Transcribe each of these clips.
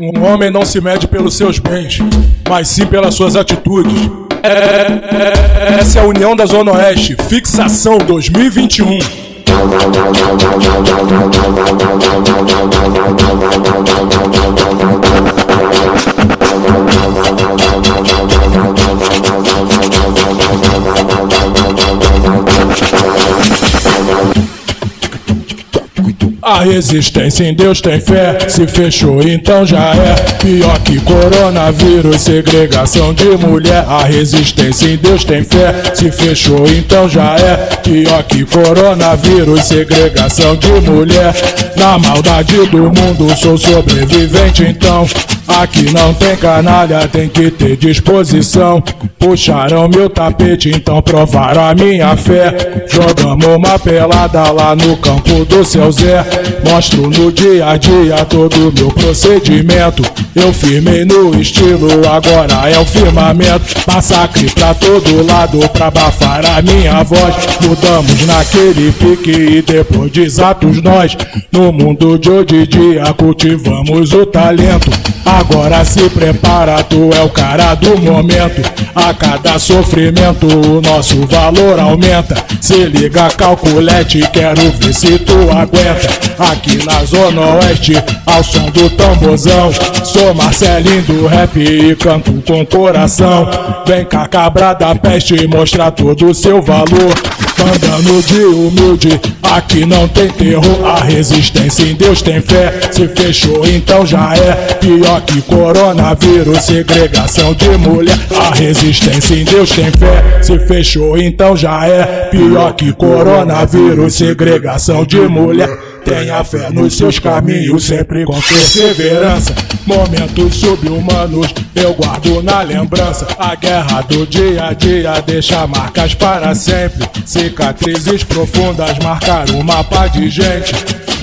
Um homem não se mede pelos seus bens, mas sim pelas suas atitudes. É, é, essa é a União da Zona Oeste, fixação 2021. A resistência em Deus tem fé, se fechou então já é pior que coronavírus, segregação de mulher. A resistência em Deus tem fé, se fechou então já é pior que coronavírus, segregação de mulher. Na maldade do mundo sou sobrevivente então. Aqui não tem canalha, tem que ter disposição. Puxaram meu tapete, então provaram a minha fé. Jogamos uma pelada lá no campo do seu Zé. Mostro no dia a dia todo meu procedimento. Eu firmei no estilo, agora é o firmamento. Massacre pra todo lado pra abafar a minha voz. Mudamos naquele pique e depois desatos nós. No mundo de hoje em dia cultivamos o talento. Agora se prepara, tu é o cara do momento. A cada sofrimento o nosso valor aumenta. Se liga, calculete, quero ver se tu aguenta. Aqui na Zona Oeste, ao som do tamborzão. Sou Marcelinho do rap e canto com coração. Vem cá, cabra da peste, mostrar todo o seu valor. Mandando de humilde, aqui não tem terror. A resistência em Deus tem fé. Se fechou, então já é pior que coronavírus. Segregação de mulher. A resistência em Deus tem fé. Se fechou, então já é pior que coronavírus. Segregação de mulher. Tenha fé nos seus caminhos, sempre com perseverança. Momentos subhumanos eu guardo na lembrança. A guerra do dia a dia deixa marcas para sempre. Cicatrizes profundas marcaram o mapa de gente.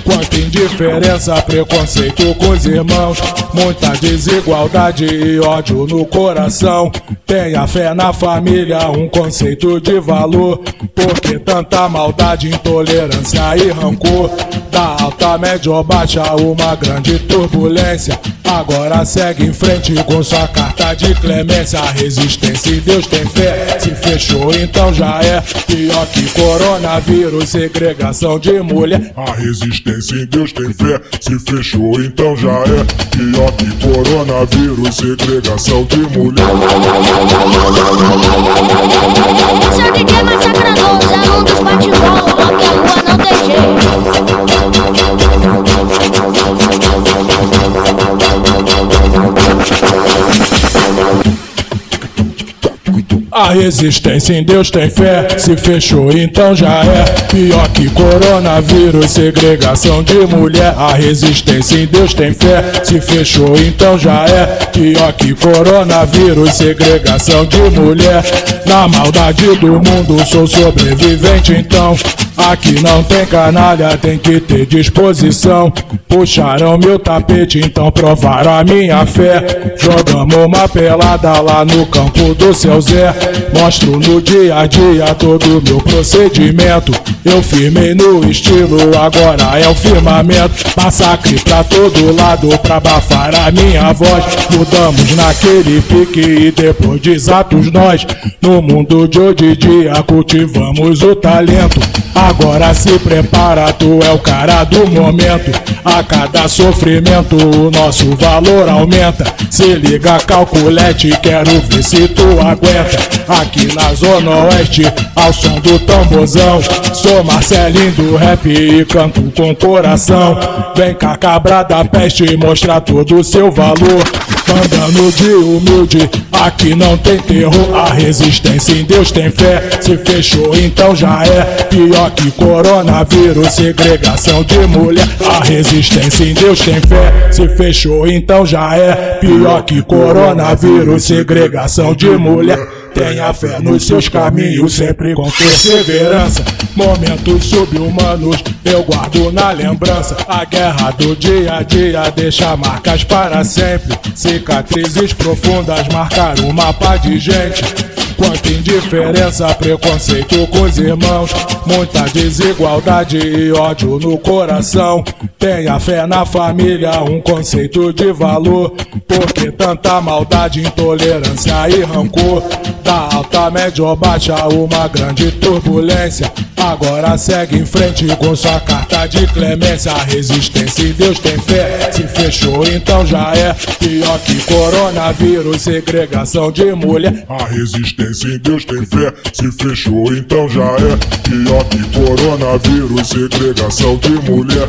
Quanta indiferença, preconceito com os irmãos. Muita desigualdade e ódio no coração. Tenha fé na família, um conceito de valor. Porque tanta maldade, intolerância e rancor. Da alta, média ou baixa, uma grande turbulência. Agora segue em frente com sua carta de clemência. A resistência em Deus tem fé. Se fechou, então já é pior que coronavírus, segregação de mulher. A resistência em Deus tem fé. Se fechou, então já é pior que coronavírus, segregação de mulher. A resistência em Deus tem fé, se fechou então já é pior que coronavírus, segregação de mulher. A resistência em Deus tem fé, se fechou então já é pior que coronavírus, segregação de mulher. Na maldade do mundo sou sobrevivente então. Aqui não tem canalha, tem que ter disposição. Puxaram meu tapete, então provaram a minha fé. Jogamos uma pelada lá no campo do seu Zé. Mostro no dia a dia todo meu procedimento. Eu firmei no estilo, agora é o firmamento. Massacre pra todo lado pra abafar a minha voz. Mudamos naquele pique e depois desatos nós. No mundo de hoje em dia cultivamos o talento. Agora se prepara, tu é o cara do momento. A cada sofrimento o nosso valor aumenta. Se liga, calculete, quero ver se tu aguenta. Aqui na Zona Oeste, ao som do tamborzão. Sou Marcelinho do rap e canto com coração. Vem cá, cabra da peste, mostrar todo o seu valor. Mandando de humilde, aqui não tem terror. A resistência em Deus tem fé. Se fechou, então já é pior que coronavírus. Segregação de mulher. A resistência em Deus tem fé. Se fechou, então já é pior que coronavírus. Segregação de mulher. Tenha fé nos seus caminhos, sempre com perseverança. Momentos subhumanos eu guardo na lembrança. A guerra do dia a dia deixa marcas para sempre. Cicatrizes profundas marcaram o mapa de gente. Quanta indiferença, preconceito com os irmãos. Muita desigualdade e ódio no coração. Tenha fé na família, um conceito de valor. Porque tanta maldade, intolerância e rancor. Da alta, média ou baixa, uma grande turbulência. Agora segue em frente com sua carta de clemência. Resistência em Deus tem fé. Se fechou, então já é pior que coronavírus, segregação de mulher. A resistência em Deus tem fé. Se fechou, então já é pior que coronavírus, segregação de mulher.